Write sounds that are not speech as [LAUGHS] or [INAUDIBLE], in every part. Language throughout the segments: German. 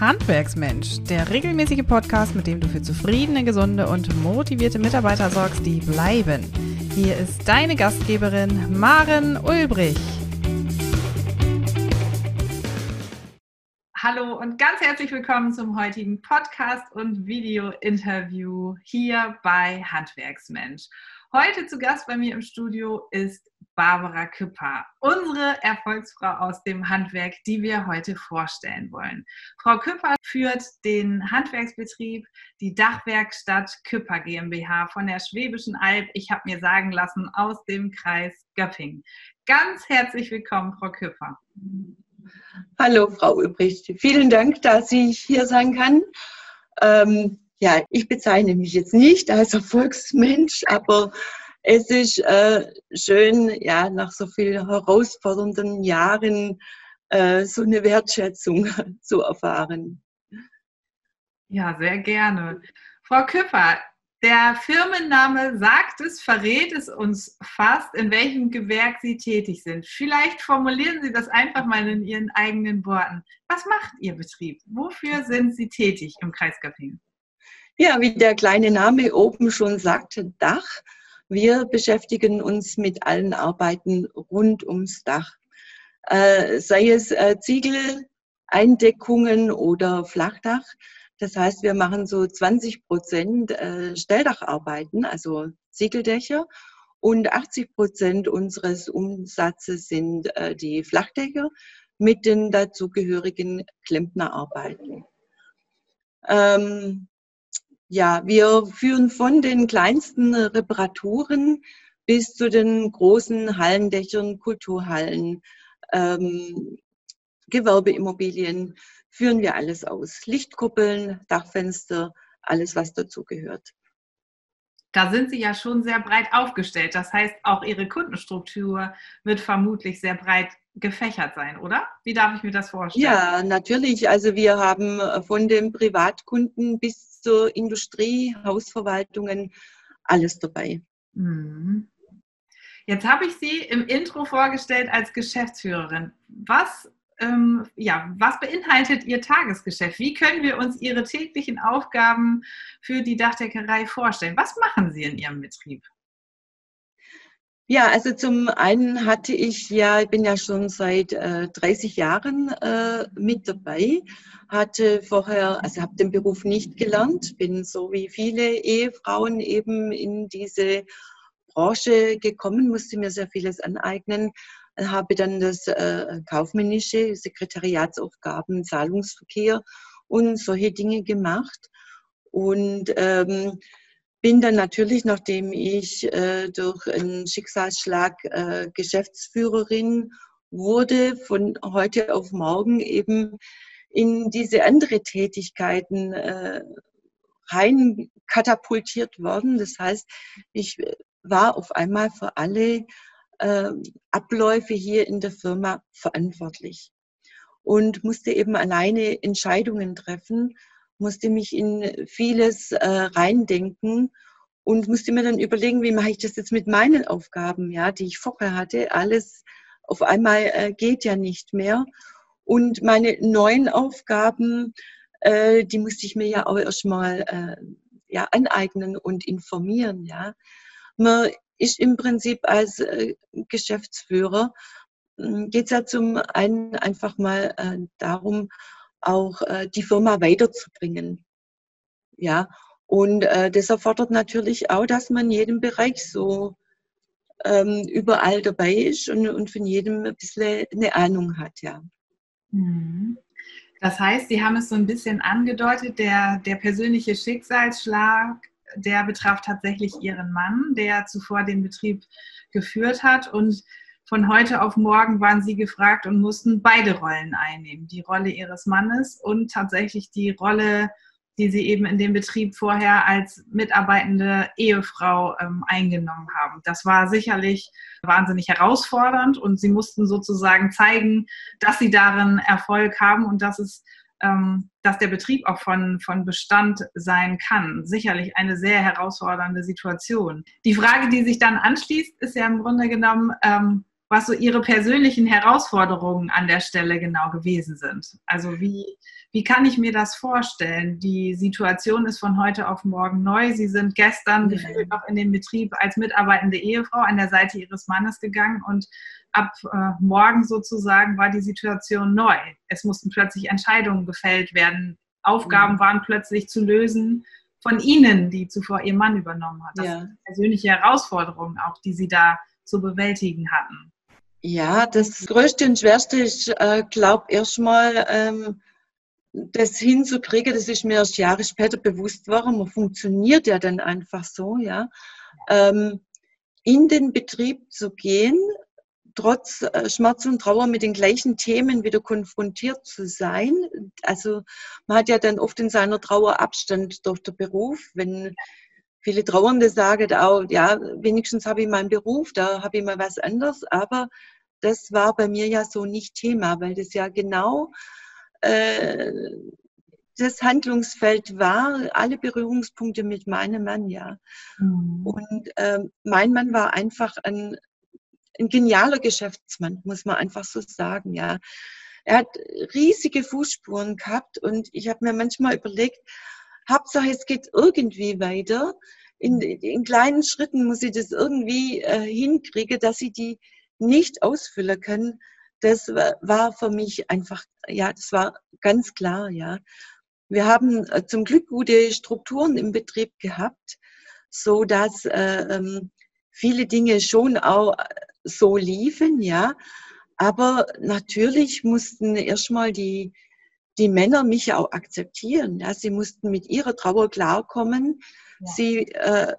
Handwerksmensch, der regelmäßige Podcast, mit dem du für zufriedene, gesunde und motivierte Mitarbeiter sorgst, die bleiben. Hier ist deine Gastgeberin Maren Ulbrich. Hallo und ganz herzlich willkommen zum heutigen Podcast und Video-Interview hier bei Handwerksmensch. Heute zu Gast bei mir im Studio ist Barbara Küpper, unsere Erfolgsfrau aus dem Handwerk, die wir heute vorstellen wollen. Frau Küpper führt den Handwerksbetrieb, die Dachwerkstatt Küpper GmbH von der Schwäbischen Alb, ich habe mir sagen lassen, aus dem Kreis Göpping. Ganz herzlich willkommen, Frau Küpper. Hallo, Frau Ulbricht. Vielen Dank, dass ich hier sein kann. Ähm, ja, ich bezeichne mich jetzt nicht als Erfolgsmensch, aber es ist äh, schön, ja, nach so vielen herausfordernden Jahren äh, so eine Wertschätzung [LAUGHS] zu erfahren. Ja, sehr gerne. Frau Küpper, der Firmenname sagt es, verrät es uns fast, in welchem Gewerk Sie tätig sind. Vielleicht formulieren Sie das einfach mal in Ihren eigenen Worten. Was macht Ihr Betrieb? Wofür sind Sie tätig im Kreis Göppingen? Ja, wie der kleine Name oben schon sagte, Dach. Wir beschäftigen uns mit allen Arbeiten rund ums Dach. Äh, sei es äh, Ziegeleindeckungen oder Flachdach. Das heißt, wir machen so 20 Prozent äh, Stelldacharbeiten, also Ziegeldächer. Und 80 Prozent unseres Umsatzes sind äh, die Flachdächer mit den dazugehörigen Klempnerarbeiten. Ähm, ja, wir führen von den kleinsten Reparaturen bis zu den großen Hallendächern, Kulturhallen, ähm, Gewerbeimmobilien, führen wir alles aus. Lichtkuppeln, Dachfenster, alles, was dazugehört. Da sind Sie ja schon sehr breit aufgestellt. Das heißt, auch Ihre Kundenstruktur wird vermutlich sehr breit gefächert sein, oder? Wie darf ich mir das vorstellen? Ja, natürlich. Also wir haben von den Privatkunden bis zur Industrie, Hausverwaltungen, alles dabei. Mhm. Jetzt habe ich Sie im Intro vorgestellt als Geschäftsführerin. Was, ähm, ja, was beinhaltet Ihr Tagesgeschäft? Wie können wir uns Ihre täglichen Aufgaben für die Dachdeckerei vorstellen? Was machen Sie in Ihrem Betrieb? Ja, also zum einen hatte ich ja, ich bin ja schon seit äh, 30 Jahren äh, mit dabei, hatte vorher, also habe den Beruf nicht gelernt, bin so wie viele Ehefrauen eben in diese Branche gekommen, musste mir sehr vieles aneignen, habe dann das äh, kaufmännische, Sekretariatsaufgaben, Zahlungsverkehr und solche Dinge gemacht. Und ähm, bin dann natürlich, nachdem ich äh, durch einen Schicksalsschlag äh, Geschäftsführerin wurde, von heute auf morgen eben in diese andere Tätigkeiten äh, rein katapultiert worden. Das heißt, ich war auf einmal für alle äh, Abläufe hier in der Firma verantwortlich und musste eben alleine Entscheidungen treffen musste mich in vieles äh, reindenken und musste mir dann überlegen, wie mache ich das jetzt mit meinen Aufgaben, ja, die ich vorher hatte. Alles auf einmal äh, geht ja nicht mehr. Und meine neuen Aufgaben, äh, die musste ich mir ja auch erstmal äh, ja, aneignen und informieren. Ja. Man ist im Prinzip als äh, Geschäftsführer, hm, geht es ja zum einen einfach mal äh, darum, auch äh, die Firma weiterzubringen. Ja, und äh, das erfordert natürlich auch, dass man in jedem Bereich so ähm, überall dabei ist und, und von jedem ein bisschen eine Ahnung hat, ja. Mhm. Das heißt, Sie haben es so ein bisschen angedeutet, der, der persönliche Schicksalsschlag, der betraf tatsächlich Ihren Mann, der zuvor den Betrieb geführt hat und von heute auf morgen waren sie gefragt und mussten beide Rollen einnehmen. Die Rolle ihres Mannes und tatsächlich die Rolle, die sie eben in dem Betrieb vorher als mitarbeitende Ehefrau ähm, eingenommen haben. Das war sicherlich wahnsinnig herausfordernd und sie mussten sozusagen zeigen, dass sie darin Erfolg haben und dass es ähm, dass der Betrieb auch von, von Bestand sein kann. Sicherlich eine sehr herausfordernde Situation. Die Frage, die sich dann anschließt, ist ja im Grunde genommen, ähm, was so Ihre persönlichen Herausforderungen an der Stelle genau gewesen sind. Also wie, Wie kann ich mir das vorstellen? Die Situation ist von heute auf morgen neu. Sie sind gestern gefühlt noch in den Betrieb als mitarbeitende Ehefrau an der Seite Ihres Mannes gegangen und ab äh, morgen sozusagen war die Situation neu. Es mussten plötzlich Entscheidungen gefällt werden. Aufgaben mhm. waren plötzlich zu lösen von Ihnen, die zuvor Ihr Mann übernommen hat. Das ja. sind persönliche Herausforderungen auch, die Sie da zu bewältigen hatten. Ja, das Größte und Schwerste ist, äh, glaube erstmal, ähm, das hinzukriegen, das ist mir erst Jahre später bewusst geworden. Man funktioniert ja dann einfach so, ja. Ähm, in den Betrieb zu gehen, trotz äh, Schmerz und Trauer mit den gleichen Themen wieder konfrontiert zu sein. Also man hat ja dann oft in seiner Trauer Abstand durch den Beruf, wenn viele Trauernde sagen auch, ja, wenigstens habe ich meinen Beruf, da habe ich mal was anderes, aber das war bei mir ja so nicht Thema, weil das ja genau äh, das Handlungsfeld war, alle Berührungspunkte mit meinem Mann, ja. Mhm. Und äh, mein Mann war einfach ein, ein genialer Geschäftsmann, muss man einfach so sagen, ja. Er hat riesige Fußspuren gehabt und ich habe mir manchmal überlegt, Hauptsache es geht irgendwie weiter. In, in kleinen Schritten muss ich das irgendwie äh, hinkriegen, dass ich die nicht ausfüllen kann. Das war für mich einfach, ja, das war ganz klar, ja. Wir haben äh, zum Glück gute Strukturen im Betrieb gehabt, so dass äh, ähm, viele Dinge schon auch so liefen, ja. Aber natürlich mussten erstmal die, die Männer mich auch akzeptieren. Ja. Sie mussten mit ihrer Trauer klarkommen. Ja. Sie äh,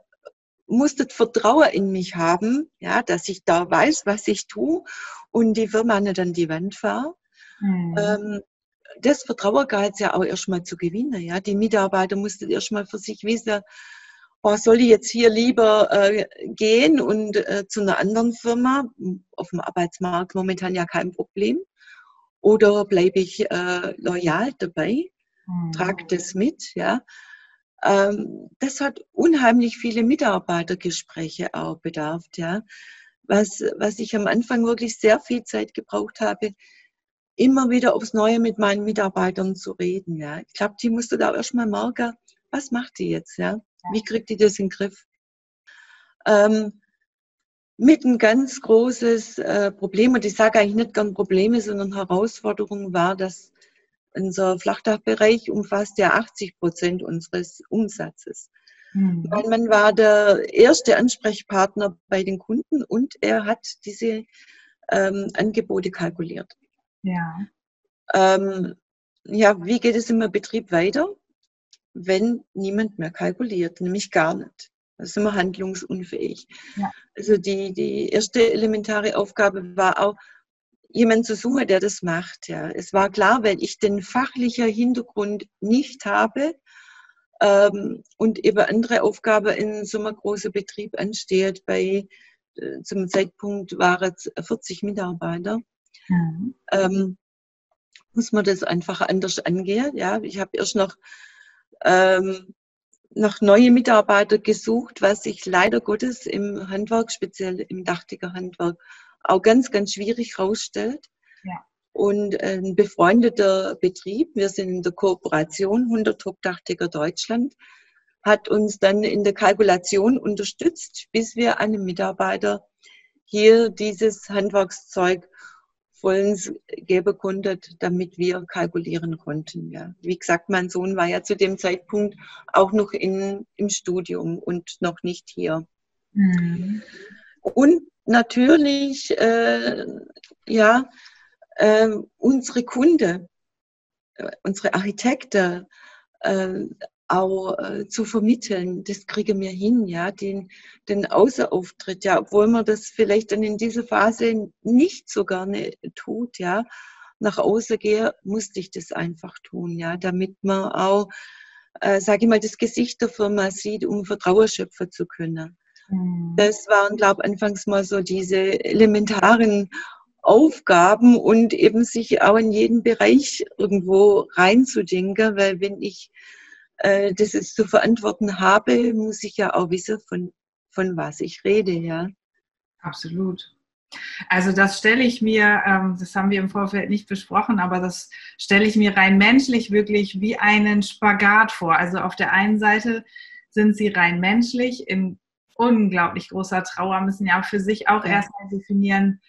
mussten Vertrauen in mich haben, ja, dass ich da weiß, was ich tue und die Firma nicht an die Wand fahre. Mhm. Ähm, das Vertrauen galt es ja auch erstmal zu gewinnen. Ja. Die Mitarbeiter mussten erstmal für sich wissen, oh, soll ich jetzt hier lieber äh, gehen und äh, zu einer anderen Firma, auf dem Arbeitsmarkt momentan ja kein Problem, oder bleibe ich äh, loyal dabei, mhm. trage das mit, ja. Ähm, das hat unheimlich viele Mitarbeitergespräche auch bedarf, ja. Was, was ich am Anfang wirklich sehr viel Zeit gebraucht habe, immer wieder aufs Neue mit meinen Mitarbeitern zu reden, ja. Ich glaube, die musste da erstmal merken, was macht die jetzt, ja? Wie kriegt die das in den Griff? Ähm, mit ein ganz großes äh, Problem, und ich sage eigentlich nicht gern Probleme, sondern Herausforderung war, dass unser Flachdachbereich umfasst ja 80 Prozent unseres Umsatzes. Mhm. Mein Mann war der erste Ansprechpartner bei den Kunden und er hat diese ähm, Angebote kalkuliert. Ja. Ähm, ja, wie geht es im Betrieb weiter, wenn niemand mehr kalkuliert, nämlich gar nicht? Da sind wir handlungsunfähig. Ja. Also die, die erste elementare Aufgabe war auch, jemanden zu suchen, der das macht. Ja. Es war klar, weil ich den fachlichen Hintergrund nicht habe ähm, und eben andere Aufgaben in so einem großen Betrieb ansteht. Bei äh, zum Zeitpunkt waren es 40 Mitarbeiter. Mhm. Ähm, muss man das einfach anders angehen. Ja, ich habe erst noch ähm, nach neue Mitarbeiter gesucht, was sich leider Gottes im Handwerk, speziell im Dachdecker-Handwerk, auch ganz, ganz schwierig herausstellt. Ja. Und ein befreundeter Betrieb, wir sind in der Kooperation 100 Dachdecker Deutschland, hat uns dann in der Kalkulation unterstützt, bis wir einem Mitarbeiter hier dieses Handwerkszeug vollends geben konnten, damit wir kalkulieren konnten. Ja. Wie gesagt, mein Sohn war ja zu dem Zeitpunkt auch noch in, im Studium und noch nicht hier. Mhm. Und natürlich, äh, ja, äh, unsere Kunde, äh, unsere Architekten äh, auch äh, zu vermitteln, das kriegen wir hin, ja, den, den Außerauftritt, ja, obwohl man das vielleicht dann in dieser Phase nicht so gerne tut, ja, nach außen gehe, musste ich das einfach tun, ja, damit man auch, äh, sage ich mal, das Gesicht der Firma sieht, um Vertrauen schöpfen zu können. Mhm. Das waren, glaube ich, anfangs mal so diese elementaren Aufgaben und eben sich auch in jeden Bereich irgendwo reinzudenken, weil wenn ich äh, das es zu verantworten habe, muss ich ja auch wissen, von, von was ich rede, ja. Absolut. Also das stelle ich mir, ähm, das haben wir im Vorfeld nicht besprochen, aber das stelle ich mir rein menschlich wirklich wie einen Spagat vor. Also auf der einen Seite sind sie rein menschlich in unglaublich großer Trauer, müssen ja für sich auch ja. erstmal definieren,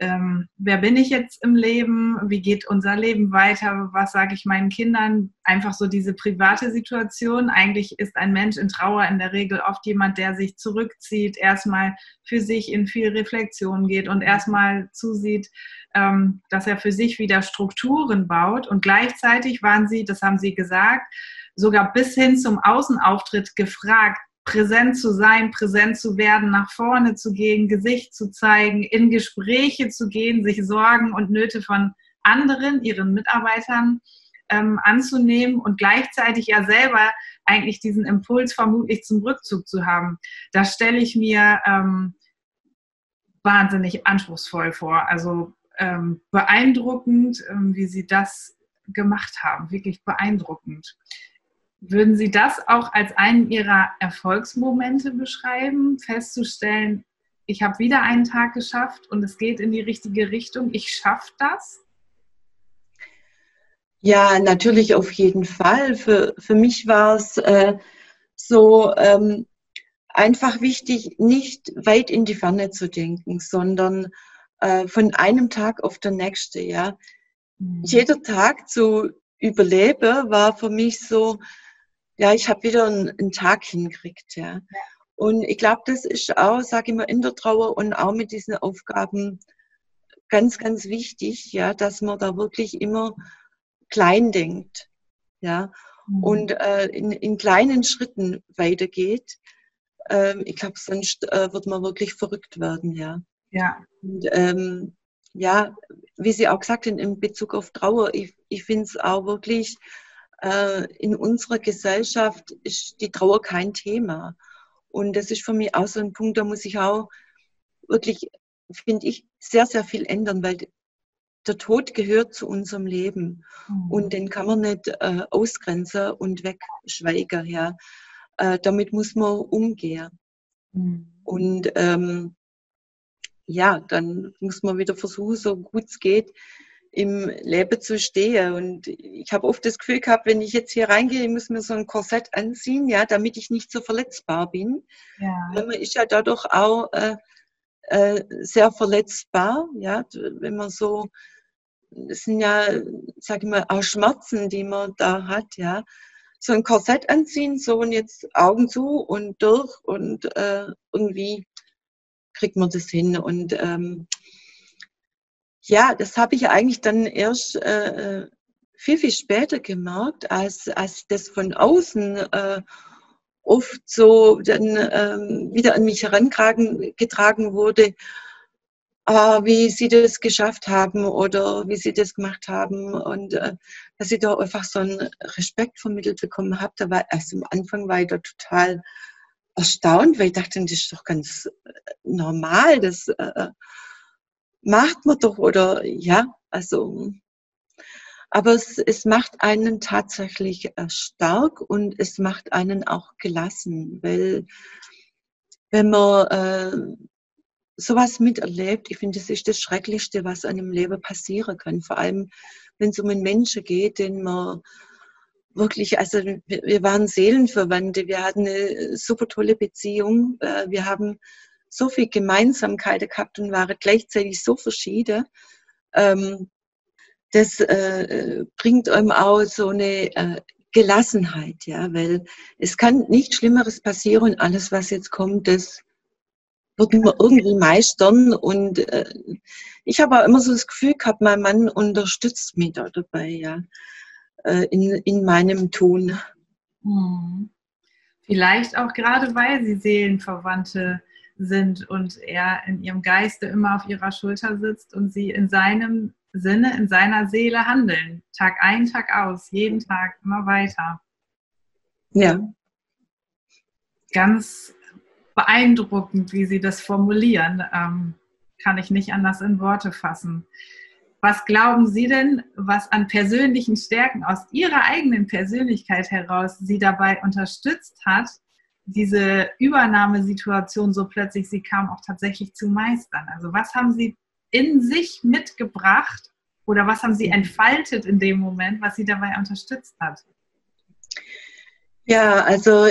ähm, wer bin ich jetzt im Leben, wie geht unser Leben weiter, was sage ich meinen Kindern, einfach so diese private Situation. Eigentlich ist ein Mensch in Trauer in der Regel oft jemand, der sich zurückzieht, erstmal für sich in viel Reflexion geht und erstmal zusieht, ähm, dass er für sich wieder Strukturen baut. Und gleichzeitig waren sie, das haben sie gesagt, sogar bis hin zum Außenauftritt gefragt, präsent zu sein, präsent zu werden, nach vorne zu gehen, Gesicht zu zeigen, in Gespräche zu gehen, sich Sorgen und Nöte von anderen, ihren Mitarbeitern ähm, anzunehmen und gleichzeitig ja selber eigentlich diesen Impuls vermutlich zum Rückzug zu haben. Das stelle ich mir ähm, wahnsinnig anspruchsvoll vor. Also ähm, beeindruckend, ähm, wie Sie das gemacht haben. Wirklich beeindruckend. Würden Sie das auch als einen Ihrer Erfolgsmomente beschreiben, festzustellen, ich habe wieder einen Tag geschafft und es geht in die richtige Richtung, ich schaffe das? Ja, natürlich auf jeden Fall. Für, für mich war es äh, so ähm, einfach wichtig, nicht weit in die Ferne zu denken, sondern äh, von einem Tag auf den nächsten. Ja. Mhm. Jeder Tag zu überleben war für mich so, ja, ich habe wieder einen, einen, Tag hingekriegt, ja. Und ich glaube, das ist auch, sage ich mal, in der Trauer und auch mit diesen Aufgaben ganz, ganz wichtig, ja, dass man da wirklich immer klein denkt, ja, mhm. und äh, in, in kleinen Schritten weitergeht. Ähm, ich glaube, sonst äh, wird man wirklich verrückt werden, ja. Ja. Und, ähm, ja, wie Sie auch gesagt haben, in Bezug auf Trauer, ich, ich finde es auch wirklich in unserer Gesellschaft ist die Trauer kein Thema. Und das ist für mich auch so ein Punkt, da muss ich auch wirklich, finde ich, sehr, sehr viel ändern, weil der Tod gehört zu unserem Leben mhm. und den kann man nicht äh, ausgrenzen und wegschweigen. Ja. Äh, damit muss man umgehen. Mhm. Und ähm, ja, dann muss man wieder versuchen, so gut es geht, im Leben zu stehen. Und ich habe oft das Gefühl gehabt, wenn ich jetzt hier reingehe, ich muss mir so ein Korsett anziehen, ja, damit ich nicht so verletzbar bin. Ja. Man ist ja dadurch auch äh, äh, sehr verletzbar, ja, wenn man so, das sind ja, sag ich mal, auch Schmerzen, die man da hat, ja. So ein Korsett anziehen, so und jetzt Augen zu und durch und äh, irgendwie kriegt man das hin. Und ähm, ja, das habe ich eigentlich dann erst äh, viel, viel später gemerkt, als, als das von außen äh, oft so dann ähm, wieder an mich herangetragen wurde, äh, wie sie das geschafft haben oder wie sie das gemacht haben und äh, dass ich da einfach so einen Respekt vermittelt bekommen habe. Da war erst am Anfang war ich da total erstaunt, weil ich dachte, das ist doch ganz äh, normal, das äh, macht man doch oder ja, also. Aber es, es macht einen tatsächlich äh, stark und es macht einen auch gelassen, weil wenn man äh, sowas miterlebt, ich finde, das ist das Schrecklichste, was einem Leben passieren kann. Vor allem, wenn es um einen Menschen geht, den man wirklich, also wir waren Seelenverwandte, wir hatten eine super tolle Beziehung, äh, wir haben so viel Gemeinsamkeiten gehabt und waren gleichzeitig so verschieden. Ähm, das äh, bringt einem auch so eine äh, Gelassenheit, ja, weil es kann nichts Schlimmeres passieren und alles, was jetzt kommt, das wird man irgendwie meistern und äh, ich habe auch immer so das Gefühl gehabt, mein Mann unterstützt mich da dabei, ja, äh, in, in meinem Tun. Hm. Vielleicht auch gerade, weil sie Seelenverwandte sind und er in ihrem Geiste immer auf ihrer Schulter sitzt und sie in seinem Sinne, in seiner Seele handeln. Tag ein, Tag aus, jeden Tag immer weiter. Ja. Ganz beeindruckend, wie Sie das formulieren. Ähm, kann ich nicht anders in Worte fassen. Was glauben Sie denn, was an persönlichen Stärken aus Ihrer eigenen Persönlichkeit heraus Sie dabei unterstützt hat, diese Übernahmesituation so plötzlich sie kam, auch tatsächlich zu meistern? Also was haben Sie in sich mitgebracht oder was haben Sie entfaltet in dem Moment, was Sie dabei unterstützt hat? Ja, also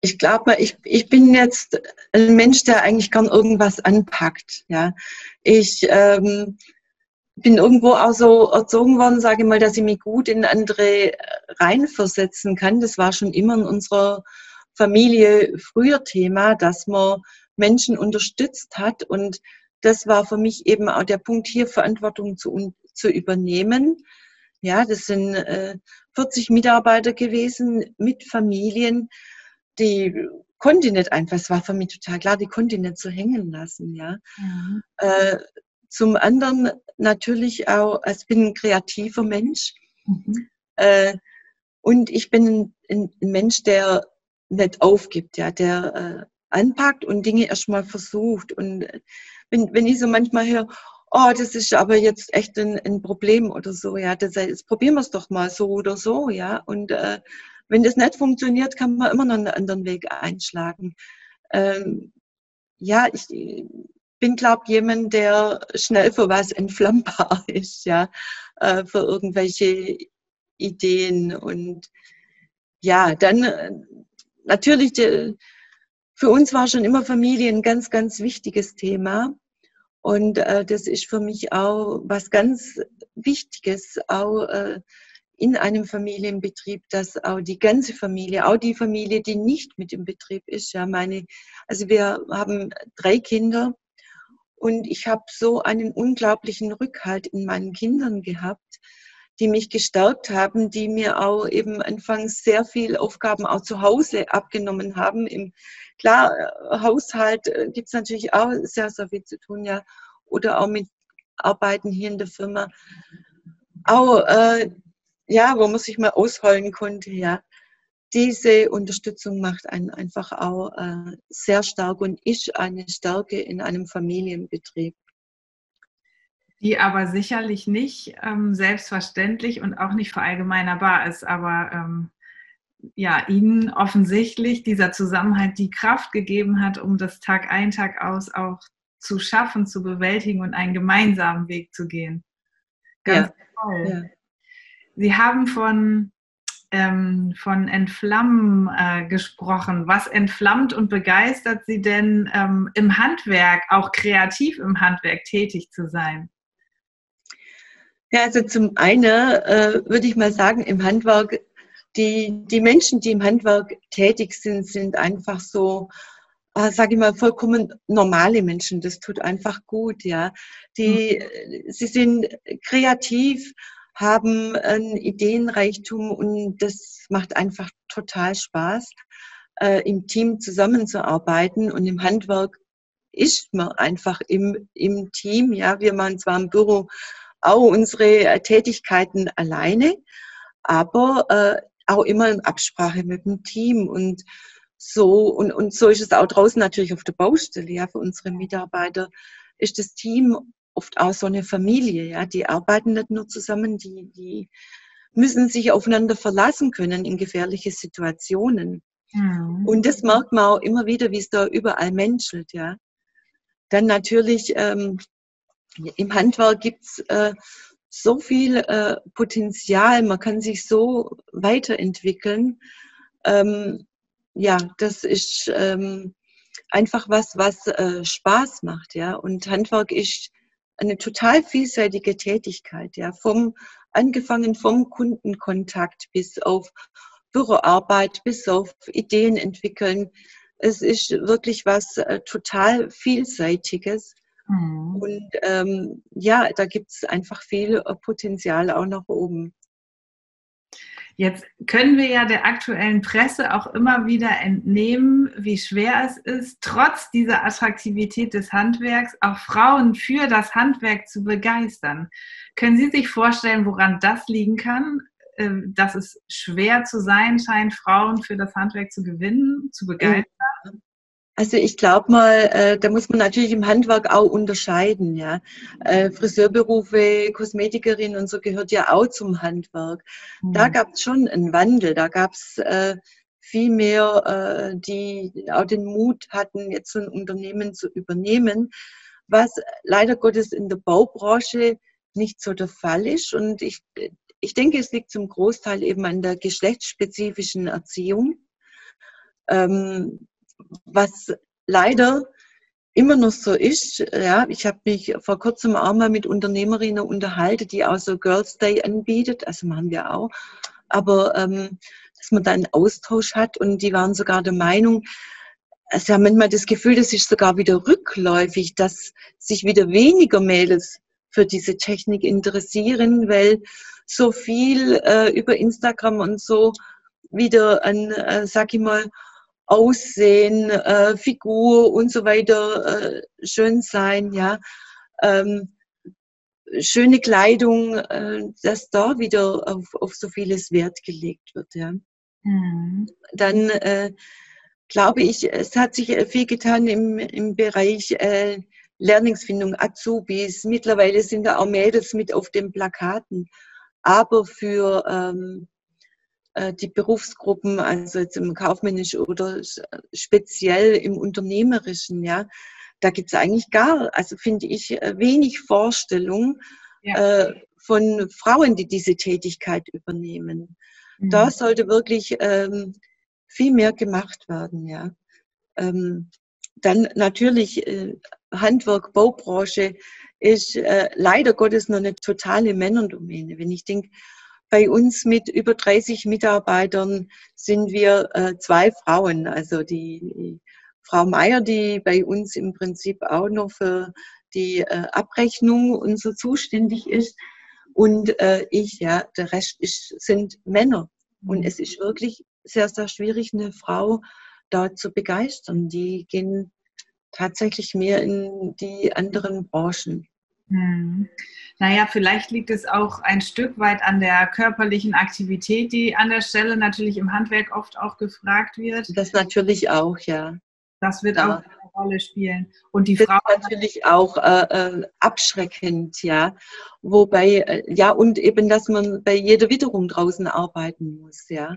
ich glaube, ich, ich bin jetzt ein Mensch, der eigentlich gern irgendwas anpackt. Ja, ich ähm, bin irgendwo auch so erzogen worden, sage ich mal, dass ich mich gut in andere reinversetzen kann. Das war schon immer in unserer Familie früher Thema, dass man Menschen unterstützt hat. Und das war für mich eben auch der Punkt, hier Verantwortung zu, zu übernehmen. Ja, das sind äh, 40 Mitarbeiter gewesen mit Familien, die konnte ich nicht einfach, es war für mich total klar, die konnte ich nicht so hängen lassen. Ja. Mhm. Äh, zum anderen natürlich auch, ich bin ein kreativer Mensch mhm. äh, und ich bin ein, ein, Mensch, der nicht aufgibt, ja, der äh, anpackt und Dinge erstmal versucht. Und wenn, wenn ich so manchmal höre, oh, das ist aber jetzt echt ein, ein Problem oder so, ja, das, jetzt probieren wir es doch mal so oder so, ja. Und äh, wenn das nicht funktioniert, kann man immer noch einen anderen Weg einschlagen. Ähm, ja, ich bin, glaube ich, jemand, der schnell für was entflammbar [LAUGHS] ist, ja, äh, für irgendwelche Ideen. Und ja, dann äh, natürlich, die, für uns war schon immer Familie ein ganz, ganz wichtiges Thema. Und äh, das ist für mich auch was ganz Wichtiges, auch äh, in einem Familienbetrieb, dass auch die ganze Familie, auch die Familie, die nicht mit im Betrieb ist, ja, meine, also wir haben drei Kinder und ich habe so einen unglaublichen Rückhalt in meinen Kindern gehabt, die mich gestärkt haben, die mir auch eben anfangs sehr viel Aufgaben auch zu Hause abgenommen haben. Im klar Haushalt äh, gibt es natürlich auch sehr sehr viel zu tun, ja, oder auch mit Arbeiten hier in der Firma. Auch äh, ja, wo man sich mal ausholen konnte, ja. Diese Unterstützung macht einen einfach auch äh, sehr stark und ist eine Stärke in einem Familienbetrieb. Die aber sicherlich nicht ähm, selbstverständlich und auch nicht verallgemeinerbar ist, aber ähm, ja, Ihnen offensichtlich dieser Zusammenhalt die Kraft gegeben hat, um das Tag ein, Tag aus auch zu schaffen, zu bewältigen und einen gemeinsamen Weg zu gehen. Ganz ja. toll. Ja. Sie haben von, ähm, von Entflammen äh, gesprochen. Was entflammt und begeistert Sie denn ähm, im Handwerk, auch kreativ im Handwerk tätig zu sein? Ja, also zum einen äh, würde ich mal sagen, im Handwerk, die, die Menschen, die im Handwerk tätig sind, sind einfach so, äh, sage ich mal, vollkommen normale Menschen. Das tut einfach gut, ja. Die, mhm. sie sind kreativ, haben einen Ideenreichtum und das macht einfach total Spaß, äh, im Team zusammenzuarbeiten und im Handwerk ist man einfach im, im Team. Ja, wir machen zwar im Büro auch unsere Tätigkeiten alleine, aber äh, auch immer in Absprache mit dem Team und so und, und so ist es auch draußen natürlich auf der Baustelle. Ja, für unsere Mitarbeiter ist das Team oft auch so eine Familie, ja, die arbeiten nicht nur zusammen, die, die müssen sich aufeinander verlassen können in gefährliche Situationen. Mhm. Und das merkt man auch immer wieder, wie es da überall menschelt, ja. Dann natürlich ähm, im Handwerk gibt's äh, so viel äh, Potenzial, man kann sich so weiterentwickeln. Ähm, ja, das ist ähm, einfach was, was äh, Spaß macht, ja. Und Handwerk ist eine total vielseitige Tätigkeit, ja, vom angefangen vom Kundenkontakt bis auf Büroarbeit, bis auf Ideen entwickeln. Es ist wirklich was äh, total vielseitiges. Mhm. Und ähm, ja, da gibt es einfach viel äh, Potenzial auch nach oben. Jetzt können wir ja der aktuellen Presse auch immer wieder entnehmen, wie schwer es ist, trotz dieser Attraktivität des Handwerks auch Frauen für das Handwerk zu begeistern. Können Sie sich vorstellen, woran das liegen kann, ähm, dass es schwer zu sein scheint, Frauen für das Handwerk zu gewinnen, zu begeistern? Also ich glaube mal, äh, da muss man natürlich im Handwerk auch unterscheiden. Ja, äh, Friseurberufe, Kosmetikerin und so gehört ja auch zum Handwerk. Mhm. Da gab es schon einen Wandel. Da gab es äh, viel mehr, äh, die auch den Mut hatten, jetzt so ein Unternehmen zu übernehmen, was leider Gottes in der Baubranche nicht so der Fall ist. Und ich, ich denke, es liegt zum Großteil eben an der geschlechtsspezifischen Erziehung, ähm, was leider immer noch so ist. Ja, ich habe mich vor kurzem auch mal mit Unternehmerinnen unterhalten, die auch so Girls Day anbietet, also machen wir auch. Aber ähm, dass man da einen Austausch hat und die waren sogar der Meinung, also haben manchmal das Gefühl, das ist sogar wieder rückläufig, dass sich wieder weniger Mädels für diese Technik interessieren, weil so viel äh, über Instagram und so wieder an, äh, sag ich mal, Aussehen, äh, Figur und so weiter äh, schön sein, ja. Ähm, schöne Kleidung, äh, dass da wieder auf, auf so vieles Wert gelegt wird, ja. Mhm. Dann äh, glaube ich, es hat sich viel getan im, im Bereich äh, Lehrlingsfindung, Azubis. Mittlerweile sind da auch Mädels mit auf den Plakaten. Aber für ähm, äh, die Berufsgruppen, also jetzt im kaufmännischen oder speziell im unternehmerischen, ja, da gibt es eigentlich gar, also finde ich, äh, wenig Vorstellung ja. äh, von Frauen, die diese Tätigkeit übernehmen. Mhm. Da sollte wirklich ähm, viel mehr gemacht werden, ja. Ähm, dann natürlich äh, Handwerk, Baubranche ist äh, leider Gottes noch eine totale Männerdomäne. Wenn ich denke, bei uns mit über 30 Mitarbeitern sind wir äh, zwei Frauen. Also die Frau Meier, die bei uns im Prinzip auch noch für die äh, Abrechnung und so zuständig ist. Und äh, ich, ja, der Rest ist, sind Männer. Und mhm. es ist wirklich sehr, sehr schwierig, eine Frau da zu begeistern. Die gehen tatsächlich mehr in die anderen Branchen. Hm. Naja, vielleicht liegt es auch ein Stück weit an der körperlichen Aktivität, die an der Stelle natürlich im Handwerk oft auch gefragt wird. Das natürlich auch, ja. Das wird ja. auch eine Rolle spielen. Und die das Frau ist natürlich auch äh, äh, abschreckend, ja. Wobei, äh, ja, und eben, dass man bei jeder Witterung draußen arbeiten muss, ja.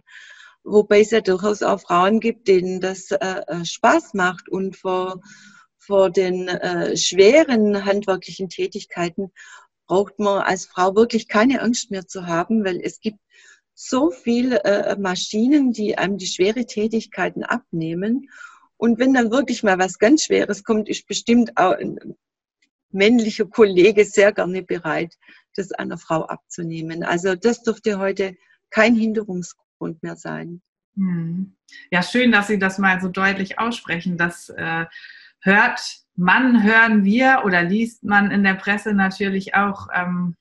Wobei es ja durchaus auch Frauen gibt, denen das äh, äh Spaß macht und vor vor den äh, schweren handwerklichen Tätigkeiten braucht man als Frau wirklich keine Angst mehr zu haben, weil es gibt so viele äh, Maschinen, die einem die schwere Tätigkeiten abnehmen. Und wenn dann wirklich mal was ganz Schweres kommt, ist bestimmt auch ein männlicher Kollege sehr gerne bereit, das einer Frau abzunehmen. Also das dürfte heute kein Hinderungsgrund mehr sein. Hm. Ja, schön, dass Sie das mal so deutlich aussprechen, dass äh, hört man, hören wir oder liest man in der Presse natürlich auch ähm,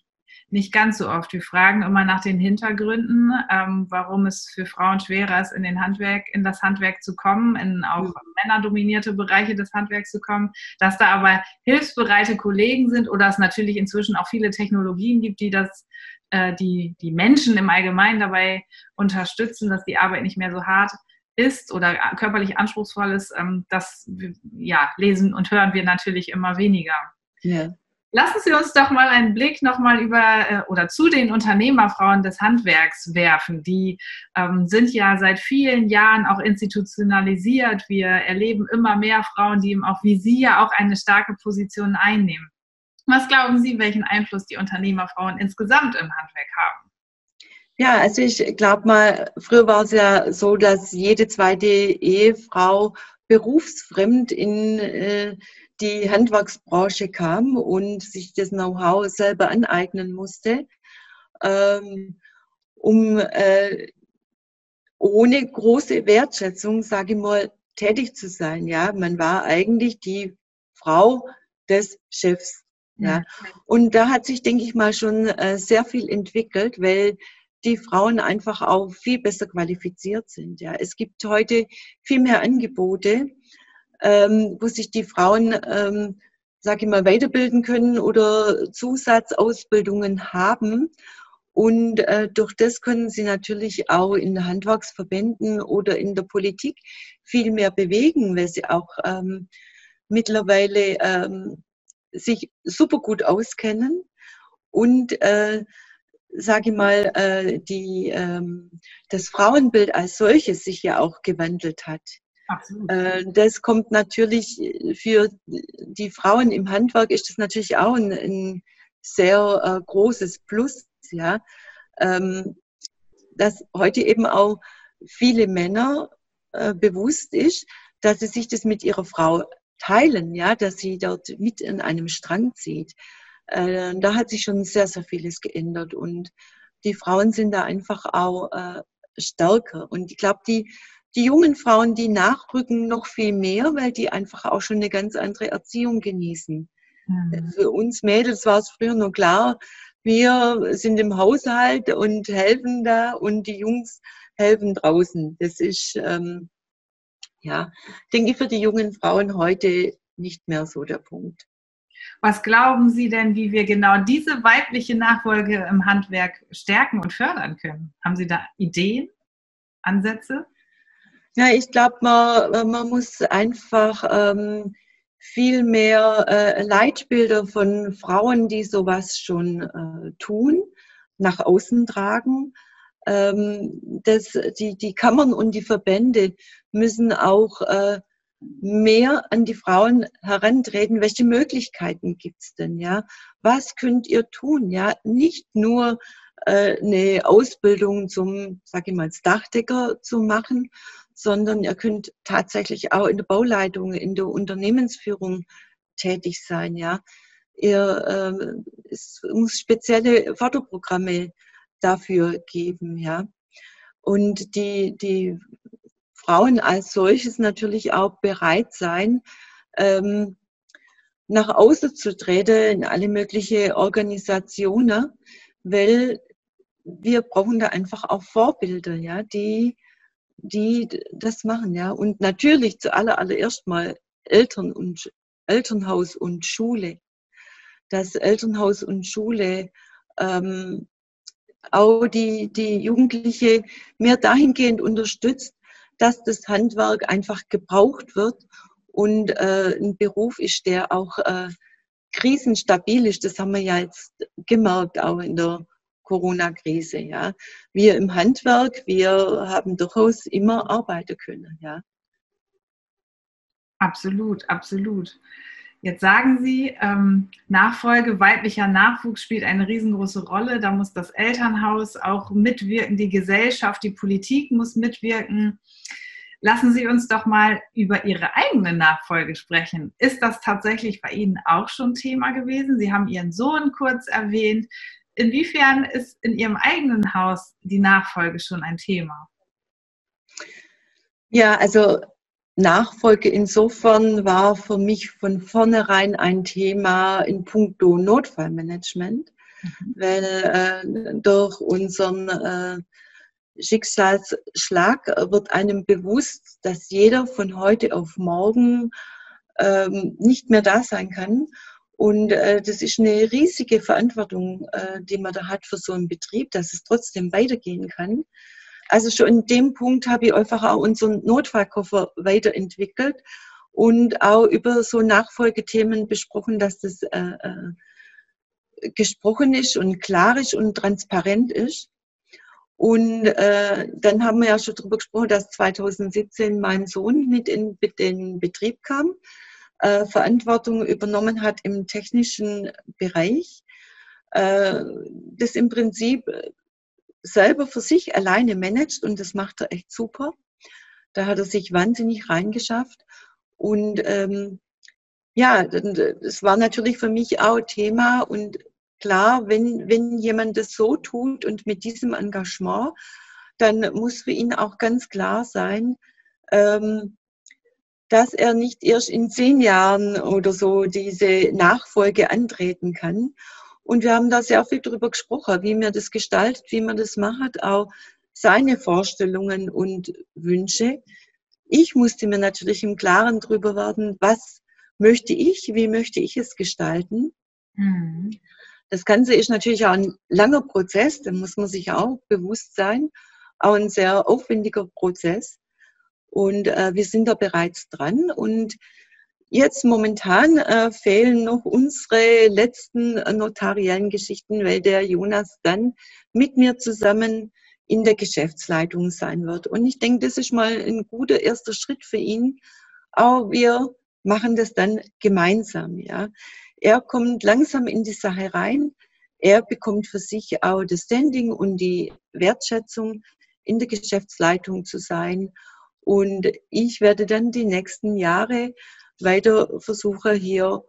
nicht ganz so oft. Wir fragen immer nach den Hintergründen, ähm, warum es für Frauen schwerer ist, in den Handwerk, in das Handwerk zu kommen, in auch mhm. männerdominierte Bereiche des Handwerks zu kommen, dass da aber hilfsbereite Kollegen sind oder es natürlich inzwischen auch viele Technologien gibt, die das äh, die, die Menschen im Allgemeinen dabei unterstützen, dass die Arbeit nicht mehr so hart ist oder körperlich anspruchsvoll ist, ähm, das ja, lesen und hören wir natürlich immer weniger. Ja. Lassen Sie uns doch mal einen Blick nochmal über äh, oder zu den Unternehmerfrauen des Handwerks werfen. Die ähm, sind ja seit vielen Jahren auch institutionalisiert. Wir erleben immer mehr Frauen, die eben auch wie Sie ja auch eine starke Position einnehmen. Was glauben Sie, welchen Einfluss die Unternehmerfrauen insgesamt im Handwerk haben? Ja, also ich glaube mal, früher war es ja so, dass jede zweite Ehefrau berufsfremd in äh, die Handwerksbranche kam und sich das Know-how selber aneignen musste, ähm, um äh, ohne große Wertschätzung, sage ich mal, tätig zu sein. Ja, man war eigentlich die Frau des Chefs. Ja, und da hat sich, denke ich mal, schon äh, sehr viel entwickelt, weil die Frauen einfach auch viel besser qualifiziert sind. Ja, es gibt heute viel mehr Angebote, ähm, wo sich die Frauen, ähm, sage ich mal, weiterbilden können oder Zusatzausbildungen haben. Und äh, durch das können sie natürlich auch in Handwerksverbänden oder in der Politik viel mehr bewegen, weil sie auch ähm, mittlerweile ähm, sich super gut auskennen und äh, sage ich mal, äh, die, ähm, das Frauenbild als solches sich ja auch gewandelt hat. Äh, das kommt natürlich für die Frauen im Handwerk ist das natürlich auch ein, ein sehr äh, großes Plus, ja, ähm, dass heute eben auch viele Männer äh, bewusst ist, dass sie sich das mit ihrer Frau teilen, ja, dass sie dort mit in einem Strang zieht. Äh, da hat sich schon sehr, sehr vieles geändert und die Frauen sind da einfach auch äh, stärker. Und ich glaube, die, die jungen Frauen, die nachrücken, noch viel mehr, weil die einfach auch schon eine ganz andere Erziehung genießen. Mhm. Für uns Mädels war es früher nur klar, wir sind im Haushalt und helfen da und die Jungs helfen draußen. Das ist, ähm, ja, denke ich, für die jungen Frauen heute nicht mehr so der Punkt. Was glauben Sie denn, wie wir genau diese weibliche Nachfolge im Handwerk stärken und fördern können? Haben Sie da Ideen, Ansätze? Ja, ich glaube, man, man muss einfach ähm, viel mehr äh, Leitbilder von Frauen, die sowas schon äh, tun, nach außen tragen. Ähm, das, die, die Kammern und die Verbände müssen auch äh, mehr an die Frauen herantreten. Welche Möglichkeiten gibt's denn? Ja, was könnt ihr tun? Ja, nicht nur äh, eine Ausbildung zum, sag ich mal, Dachdecker zu machen, sondern ihr könnt tatsächlich auch in der Bauleitung, in der Unternehmensführung tätig sein. Ja, ihr, äh, es muss spezielle Förderprogramme dafür geben. Ja, und die die Frauen als solches natürlich auch bereit sein, ähm, nach außen zu treten in alle möglichen Organisationen, weil wir brauchen da einfach auch Vorbilder, ja, die, die das machen, ja. Und natürlich zuallererst mal Eltern und Elternhaus und Schule. Dass Elternhaus und Schule ähm, auch die, die Jugendliche mehr dahingehend unterstützt, dass das Handwerk einfach gebraucht wird und äh, ein Beruf ist, der auch äh, krisenstabil ist. Das haben wir ja jetzt gemerkt, auch in der Corona-Krise. Ja. Wir im Handwerk, wir haben durchaus immer arbeiten können. Ja. Absolut, absolut. Jetzt sagen Sie, ähm, Nachfolge, weiblicher Nachwuchs spielt eine riesengroße Rolle. Da muss das Elternhaus auch mitwirken, die Gesellschaft, die Politik muss mitwirken. Lassen Sie uns doch mal über Ihre eigene Nachfolge sprechen. Ist das tatsächlich bei Ihnen auch schon Thema gewesen? Sie haben Ihren Sohn kurz erwähnt. Inwiefern ist in Ihrem eigenen Haus die Nachfolge schon ein Thema? Ja, also Nachfolge insofern war für mich von vornherein ein Thema in puncto Notfallmanagement, mhm. weil äh, durch unseren äh, Schicksalsschlag wird einem bewusst, dass jeder von heute auf morgen ähm, nicht mehr da sein kann. Und äh, das ist eine riesige Verantwortung, äh, die man da hat für so einen Betrieb, dass es trotzdem weitergehen kann. Also schon in dem Punkt habe ich einfach auch unseren Notfallkoffer weiterentwickelt und auch über so Nachfolgethemen besprochen, dass das äh, äh, gesprochen ist und klar ist und transparent ist. Und äh, dann haben wir ja schon darüber gesprochen, dass 2017 mein Sohn mit in den Betrieb kam, äh, Verantwortung übernommen hat im technischen Bereich, äh, das im Prinzip selber für sich alleine managt und das macht er echt super. Da hat er sich wahnsinnig reingeschafft. Und ähm, ja, das war natürlich für mich auch Thema. Und klar, wenn, wenn jemand das so tut und mit diesem Engagement, dann muss für ihn auch ganz klar sein, ähm, dass er nicht erst in zehn Jahren oder so diese Nachfolge antreten kann. Und wir haben da sehr viel darüber gesprochen, wie man das gestaltet, wie man das macht, auch seine Vorstellungen und Wünsche. Ich musste mir natürlich im Klaren darüber werden, was möchte ich, wie möchte ich es gestalten. Mhm. Das Ganze ist natürlich auch ein langer Prozess, da muss man sich auch bewusst sein, auch ein sehr aufwendiger Prozess. Und äh, wir sind da bereits dran und Jetzt momentan äh, fehlen noch unsere letzten äh, notariellen Geschichten, weil der Jonas dann mit mir zusammen in der Geschäftsleitung sein wird. Und ich denke, das ist mal ein guter erster Schritt für ihn. Aber wir machen das dann gemeinsam. Ja. Er kommt langsam in die Sache rein. Er bekommt für sich auch das Standing und die Wertschätzung, in der Geschäftsleitung zu sein. Und ich werde dann die nächsten Jahre weiter versuche hier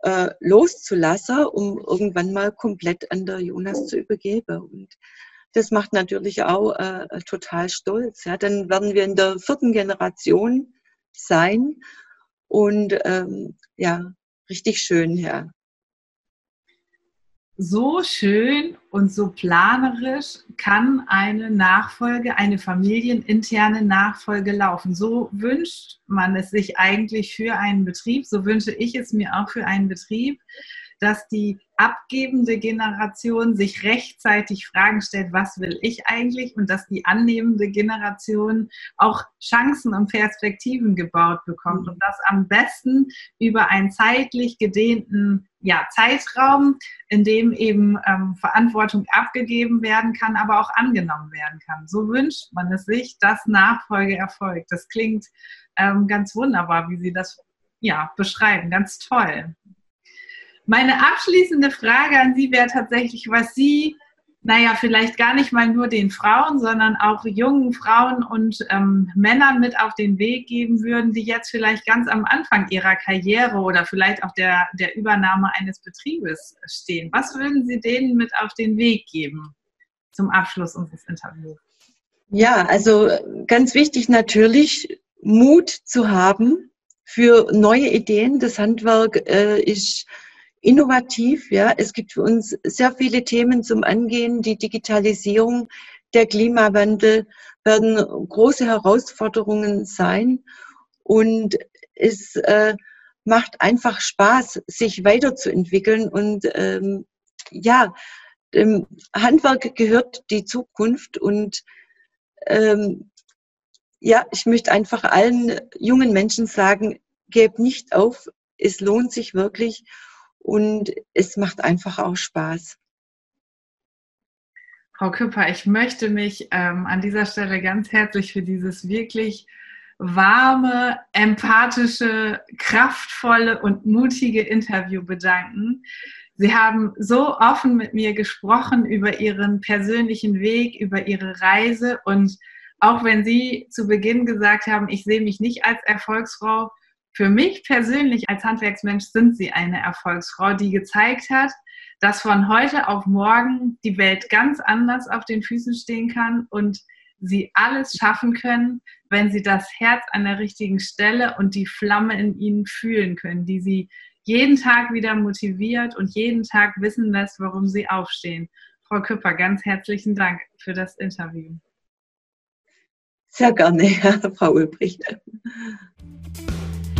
äh, loszulassen, um irgendwann mal komplett an der Jonas zu übergeben. Und das macht natürlich auch äh, total stolz. Ja, dann werden wir in der vierten Generation sein und ähm, ja, richtig schön, ja so schön und so planerisch kann eine Nachfolge, eine familieninterne Nachfolge laufen. So wünscht man es sich eigentlich für einen Betrieb, so wünsche ich es mir auch für einen Betrieb, dass die abgebende Generation sich rechtzeitig Fragen stellt, was will ich eigentlich und dass die annehmende Generation auch Chancen und Perspektiven gebaut bekommt und das am besten über einen zeitlich gedehnten ja, Zeitraum, in dem eben ähm, Verantwortung abgegeben werden kann, aber auch angenommen werden kann. So wünscht man es sich, dass Nachfolge erfolgt. Das klingt ähm, ganz wunderbar, wie Sie das ja, beschreiben. Ganz toll. Meine abschließende Frage an Sie wäre tatsächlich, was Sie, naja, vielleicht gar nicht mal nur den Frauen, sondern auch jungen Frauen und ähm, Männern mit auf den Weg geben würden, die jetzt vielleicht ganz am Anfang ihrer Karriere oder vielleicht auch der, der Übernahme eines Betriebes stehen. Was würden Sie denen mit auf den Weg geben zum Abschluss unseres Interviews? Ja, also ganz wichtig natürlich, Mut zu haben für neue Ideen. Das Handwerk äh, ist innovativ. Ja, es gibt für uns sehr viele Themen zum Angehen. Die Digitalisierung, der Klimawandel werden große Herausforderungen sein. Und es äh, macht einfach Spaß, sich weiterzuentwickeln. Und ähm, ja, dem Handwerk gehört die Zukunft. Und ähm, ja, ich möchte einfach allen jungen Menschen sagen, gebt nicht auf. Es lohnt sich wirklich und es macht einfach auch Spaß. Frau Küpper, ich möchte mich ähm, an dieser Stelle ganz herzlich für dieses wirklich warme, empathische, kraftvolle und mutige Interview bedanken. Sie haben so offen mit mir gesprochen über Ihren persönlichen Weg, über Ihre Reise und auch wenn Sie zu Beginn gesagt haben, ich sehe mich nicht als Erfolgsfrau, für mich persönlich als Handwerksmensch sind sie eine Erfolgsfrau, die gezeigt hat, dass von heute auf morgen die Welt ganz anders auf den Füßen stehen kann und sie alles schaffen können, wenn sie das Herz an der richtigen Stelle und die Flamme in ihnen fühlen können, die sie jeden Tag wieder motiviert und jeden Tag wissen lässt, warum sie aufstehen. Frau Küpper, ganz herzlichen Dank für das Interview. Sehr gerne, [LAUGHS] Frau Ulbricht.